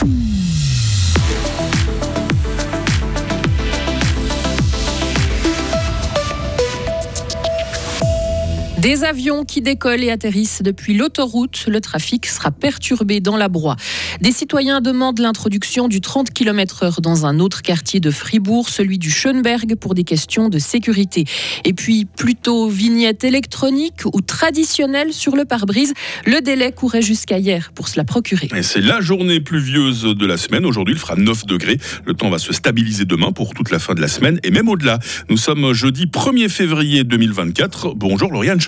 Mm. Des avions qui décollent et atterrissent depuis l'autoroute, le trafic sera perturbé dans la broie. Des citoyens demandent l'introduction du 30 km/h dans un autre quartier de Fribourg, celui du Schönberg, pour des questions de sécurité. Et puis, plutôt vignette électronique ou traditionnelle sur le pare-brise, le délai courait jusqu'à hier pour se la procurer. C'est la journée pluvieuse de la semaine. Aujourd'hui, il fera 9 degrés. Le temps va se stabiliser demain pour toute la fin de la semaine et même au-delà. Nous sommes jeudi 1er février 2024. Bonjour Lauriane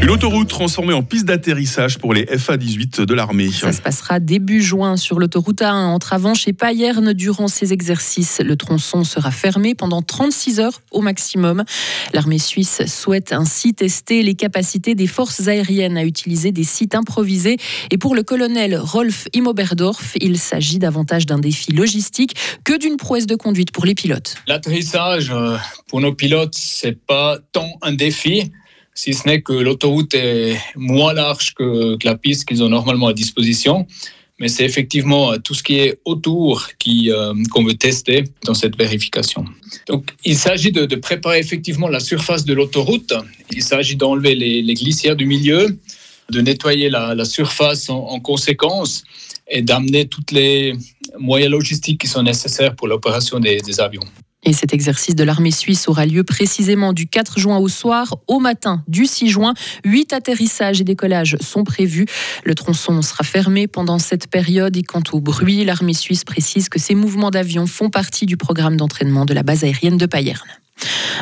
Une autoroute transformée en piste d'atterrissage pour les FA-18 de l'armée. Ça se passera début juin sur l'autoroute A1 entre Avanches et Payerne. Durant ces exercices, le tronçon sera fermé pendant 36 heures au maximum. L'armée suisse souhaite ainsi tester les capacités des forces aériennes à utiliser des sites improvisés. Et pour le colonel Rolf Immoberdorf, il s'agit davantage d'un défi logistique que d'une prouesse de conduite pour les pilotes. L'atterrissage, euh, pour nos pilotes, c'est pas tant un défi si ce n'est que l'autoroute est moins large que, la piste qu'ils ont normalement à disposition. Mais c'est effectivement euh, tout ce qui est autour euh, qu'on veut tester dans cette vérification. Donc, il s'agit de, préparer effectivement la surface de l'autoroute. Il s'agit d'enlever les, glissières du milieu, de nettoyer la, surface en, conséquence et d'amener tous les moyens logistiques qui sont nécessaires pour l'opération des avions. Et cet exercice de l'armée suisse aura lieu précisément du 4 juin au soir. Au matin du 6 juin, huit atterrissages et décollages sont prévus. Le tronçon sera fermé pendant cette période et quant au bruit, l'armée suisse précise que ces mouvements d'avion font partie du programme d'entraînement de la base aérienne de Payerne.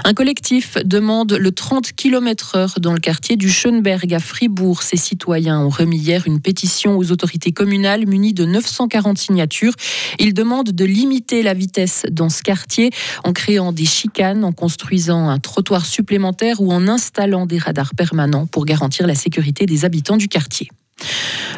Un collectif demande le 30 km/h dans le quartier du Schönberg à Fribourg. Ces citoyens ont remis hier une pétition aux autorités communales munies de 940 signatures. Ils demandent de limiter la vitesse dans ce quartier en créant des chicanes, en construisant un trottoir supplémentaire ou en installant des radars permanents pour garantir la sécurité des habitants du quartier.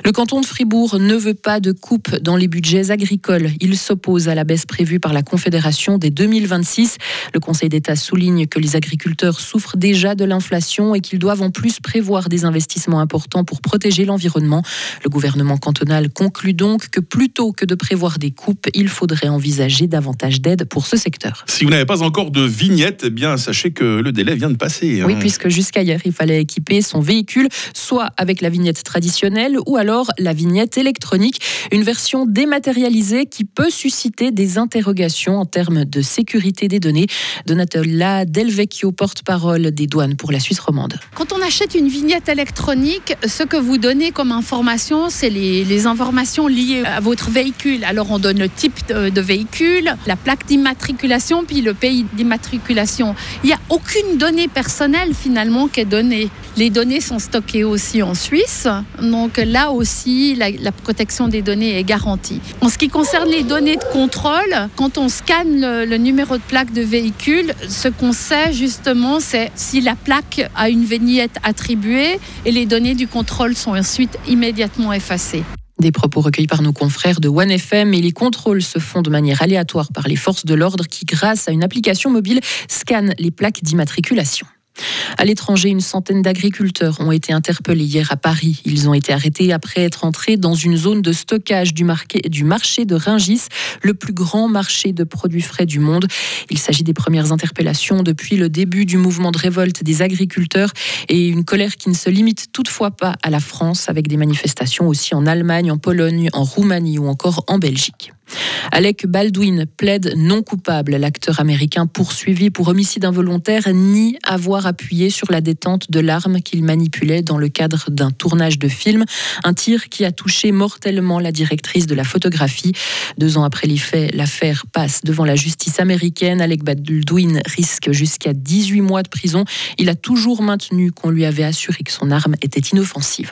Le canton de Fribourg ne veut pas de coupe dans les budgets agricoles. Il s'oppose à la baisse prévue par la Confédération dès 2026. Le Conseil d'État souligne que les agriculteurs souffrent déjà de l'inflation et qu'ils doivent en plus prévoir des investissements importants pour protéger l'environnement. Le gouvernement cantonal conclut donc que plutôt que de prévoir des coupes, il faudrait envisager davantage d'aide pour ce secteur. Si vous n'avez pas encore de vignette, eh bien sachez que le délai vient de passer. Hein. Oui, puisque jusqu'à hier, il fallait équiper son véhicule soit avec la vignette traditionnelle ou alors la vignette électronique, une version dématérialisée qui peut susciter des interrogations en termes de sécurité des données. Donatella Delvecchio, porte-parole des douanes pour la Suisse romande. Quand on achète une vignette électronique, ce que vous donnez comme information, c'est les, informations liées à votre véhicule. Alors on donne le type de, véhicule, la plaque d'immatriculation, puis le pays d'immatriculation. Il n'y a aucune donnée personnelle finalement qui est donnée. Les données sont stockées aussi en Suisse. Donc là aussi, la, protection des données est garantie. En ce qui concerne les données de contrôle, quand on scanne le, numéro de plaque de véhicule, ce qu'on sait justement, c'est si la plaque a une vignette attribuée et les données du contrôle sont ensuite immédiatement effacées. Des propos recueillis par nos confrères de OneFM et les contrôles se font de manière aléatoire par les forces de l'ordre qui, grâce à une application mobile, scannent les plaques d'immatriculation. À l'étranger, une centaine d'agriculteurs ont été interpellés hier à Paris. Ils ont été arrêtés après être entrés dans une zone de stockage du, marché de Ringis, le plus grand marché de produits frais du monde. Il s'agit des premières interpellations depuis le début du mouvement de révolte des agriculteurs et une colère qui ne se limite toutefois pas à la France, avec des manifestations aussi en Allemagne, en Pologne, en Roumanie ou encore en Belgique. Alec Baldwin plaide non coupable. L'acteur américain poursuivi pour homicide involontaire nie avoir appuyé sur la détente de l'arme qu'il manipulait dans le cadre d'un tournage de film. Un tir qui a touché mortellement la directrice de la photographie. Deux ans après les faits, l'affaire passe devant la justice américaine. Alec Baldwin risque jusqu'à 18 mois de prison. Il a toujours maintenu qu'on lui avait assuré que son arme était inoffensive.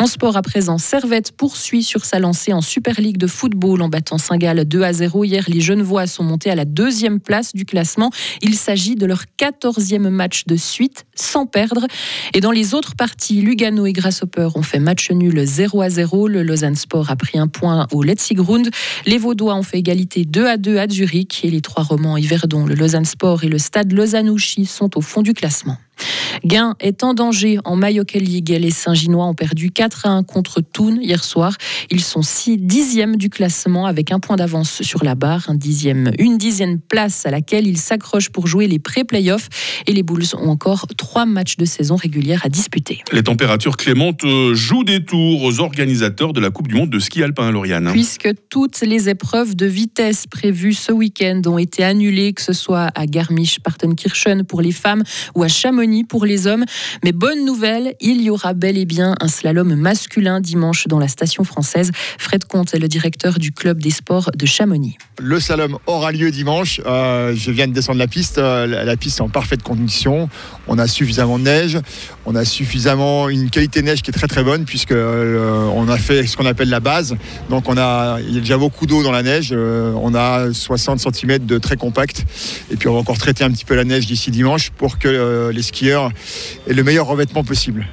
En sport à présent, Servette poursuit sur sa lancée en Super League de football en battant Saint-Gall 2 à 0. Hier, les Genevois sont montés à la deuxième place du classement. Il s'agit de leur quatorzième match de suite sans perdre. Et dans les autres parties, Lugano et Grasshopper ont fait match nul 0 à 0. Le Lausanne Sport a pris un point au Letzigrund. Les Vaudois ont fait égalité 2 à 2 à Zurich. Et les trois romans Yverdon, le Lausanne Sport et le Stade Lausanne-Ouchy sont au fond du classement. Gain est en danger en Mayoke League. Les Saint-Ginois ont perdu 4 à 1 contre Thun hier soir. Ils sont 6 dixièmes du classement avec un point d'avance sur la barre, un dixième, une dixième place à laquelle ils s'accrochent pour jouer les pré-playoffs. Et les Bulls ont encore trois matchs de saison régulière à disputer. Les températures clémentes jouent des tours aux organisateurs de la Coupe du Monde de ski alpin, Lauriane. Puisque toutes les épreuves de vitesse prévues ce week-end ont été annulées, que ce soit à Garmisch-Partenkirchen pour les femmes ou à Chamonix pour les hommes. Mais bonne nouvelle, il y aura bel et bien un slalom masculin dimanche dans la station française. Fred Comte est le directeur du club des sports de Chamonix. Le slalom aura lieu dimanche. Euh, je viens de descendre la piste. Euh, la piste est en parfaite condition. On a suffisamment de neige. On a suffisamment une qualité de neige qui est très très bonne puisque euh, on a fait ce qu'on appelle la base. Donc on a il y a déjà beaucoup d'eau dans la neige. on a 60 cm de très compact. Et puis on va encore traiter un petit peu la neige d'ici dimanche pour que les aient le meilleur revêtement possible.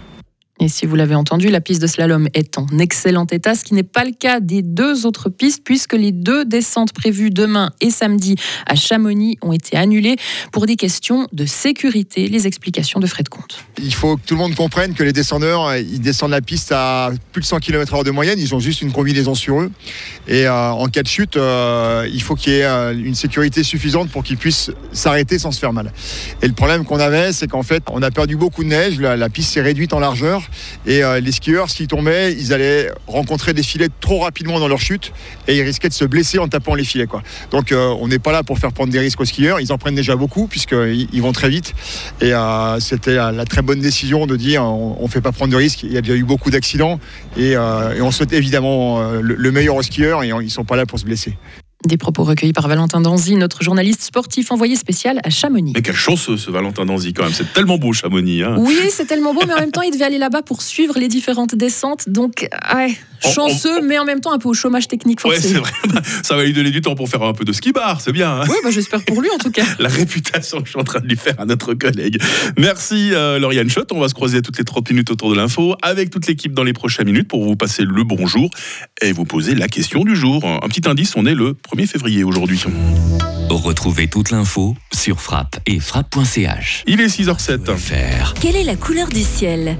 Et si vous l'avez entendu, la piste de slalom est en excellent état, ce qui n'est pas le cas des deux autres pistes, puisque les deux descentes prévues demain et samedi à Chamonix ont été annulées pour des questions de sécurité. Les explications de Fred Comte. Il faut que tout le monde comprenne que les descendeurs, ils descendent la piste à plus de 100 km/h de moyenne, ils ont juste une combinaison sur eux. Et euh, en cas de chute, euh, il faut qu'il y ait euh, une sécurité suffisante pour qu'ils puissent s'arrêter sans se faire mal. Et le problème qu'on avait, c'est qu'en fait, on a perdu beaucoup de neige, la piste s'est réduite en largeur. Et euh, les skieurs, s'ils tombaient, ils allaient rencontrer des filets trop rapidement dans leur chute et ils risquaient de se blesser en tapant les filets. Donc euh, on n'est pas là pour faire prendre des risques aux skieurs. Ils en prennent déjà beaucoup puisqu'ils ils vont très vite. Et euh, c'était la, très bonne décision de dire on ne fait pas prendre de risques. Il y a déjà eu beaucoup d'accidents et, on souhaite évidemment le, meilleur aux skieurs et ils ne sont pas là pour se blesser. Des propos recueillis par Valentin Danzy, notre journaliste sportif envoyé spécial à Chamonix. Mais quelle chance ce Valentin Danzy quand même, c'est tellement beau Chamonix. Hein. Oui, c'est tellement beau, mais en même temps il devait aller là-bas pour suivre les différentes descentes, donc ouais, chanceux, mais en même temps un peu au chômage technique forcé. Ouais, c'est vrai, bah, ça va lui donner du temps pour faire un peu de ski bar, c'est bien. Hein. oui, bah, j'espère pour lui en tout cas. La réputation que je suis en train de lui faire à notre collègue. Merci euh, Lauriane Schott, on va se croiser toutes les 30 minutes autour de l'info avec toute l'équipe dans les prochaines minutes pour vous passer le bonjour et vous poser la question du jour. Un petit indice, on est le 1er février aujourd'hui. Retrouvez toute l'info sur frappe et frappe.ch. Il est 6h07. Quelle est la couleur du ciel?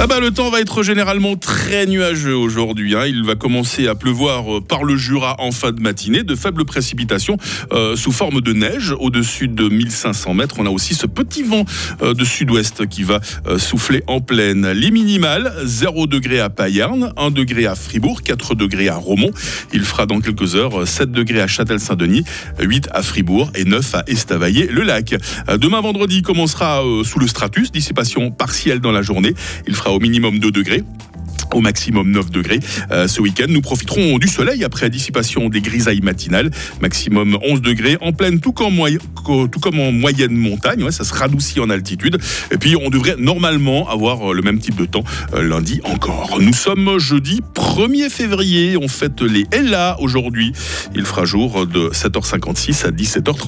Ah bah le temps va être généralement très nuageux aujourd'hui. Hein. Il va commencer à pleuvoir euh, par le Jura en fin de matinée, de faibles précipitations euh, sous forme de neige au-dessus de 1500 mètres. On a aussi ce petit vent euh, de sud-ouest qui va souffler en pleine. Les minimales, 0 degré à Payerne, 1 degré à Fribourg, 4 degrés à Romont. Il fera dans quelques heures 7 degrés à Châtel-Saint-Denis, 8 à Fribourg et 9 à Estavayer-le-Lac. Demain vendredi commencera sous le stratus, dissipation partielle dans la journée. Au minimum 2 degrés au maximum 9 degrés. Euh, ce week-end, nous profiterons du soleil après dissipation des grisailles matinales. Maximum 11 degrés en pleine, tout comme, en moyenne montagne. Ça se radoucit en altitude. Et puis, on devrait normalement avoir euh, le même type de temps euh, lundi encore. Nous sommes jeudi 1er février. On fête les Ella aujourd'hui. Il fera jour de 7h56 à 17h30.